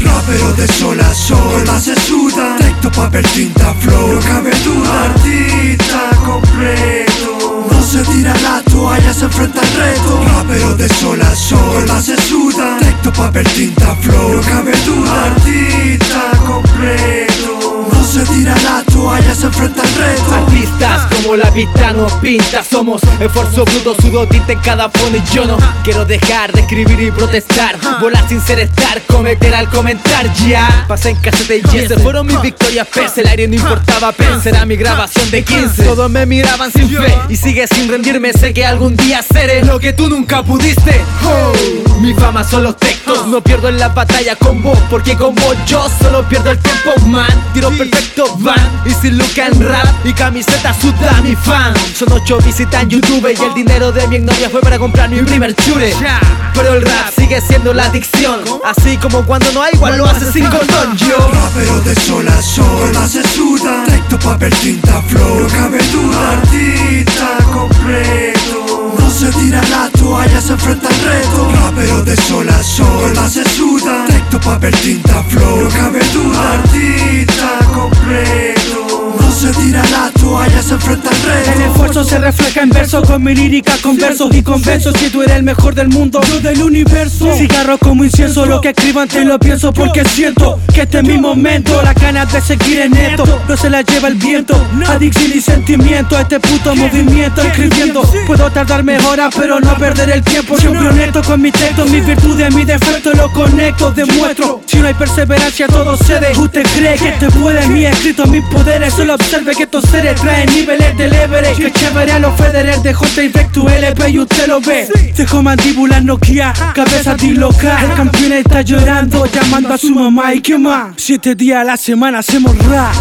Rapero de sol a sol, más se suda Texto, papel, tinta, flow, no cabe duda Artista completo. No se tira la toalla, se enfrenta al reto reto. Artistas como la vista nos pinta. Somos esfuerzo bruto, sudo, tinta en cada fondo Y yo no quiero dejar de escribir y protestar. Volar sin ser estar, cometer al comentar. Ya pasé en casete y ese fueron mis victorias Pese el aire no importaba, pensé era mi grabación de 15 Todos me miraban sin fe y sigue sin rendirme. Sé que algún día seré lo que tú nunca pudiste. Oh, Mi fama son los textos No pierdo en la batalla con vos Porque con vos yo solo pierdo el tiempo, man. Tiro perfecto, van. Y si look en rap y camiseta suda mi fan. Son ocho visitas en YouTube Y el dinero de mi novia fue para comprar mi primer chure Pero el rap sigue siendo la adicción. Así como cuando no hay igual lo hace sin condón Yo Rapero de sol a sol, más se suda Texto, papel, tinta, flow, no cabe enfrenta al reto Rapero de sol a sol, más se suda. Texto, papel, tinta, flow, no cabe duda. Artista la toalla, se enfrenta al reto El esfuerzo se refleja en verso con mi lírica, con versos y convenzo Si tú eres el mejor del mundo, yo del universo. Cigarro como incienso, lo que escriban te lo pienso Porque siento que este es mi momento. La ganas de seguir en esto, no se la lleva el viento. Adicción y sentimiento, este puto movimiento Escribiendo, puedo tardar horas pero no perder el tiempo. Siempre honesto con mi texto, mis virtudes, mi defecto Lo conecto, demuestro. Si no hay perseverancia todo cede Usted cree que te puede, mi escrito, mis poderes Solo observe que estos traen niveles del Everest Que chévere a los Federer de J y tu LP y usted lo ve. Dejo mandíbula Nokia, cabeza disloca El campeón está llorando, llamando a su mamá y qué más. Siete días a la semana hacemos rap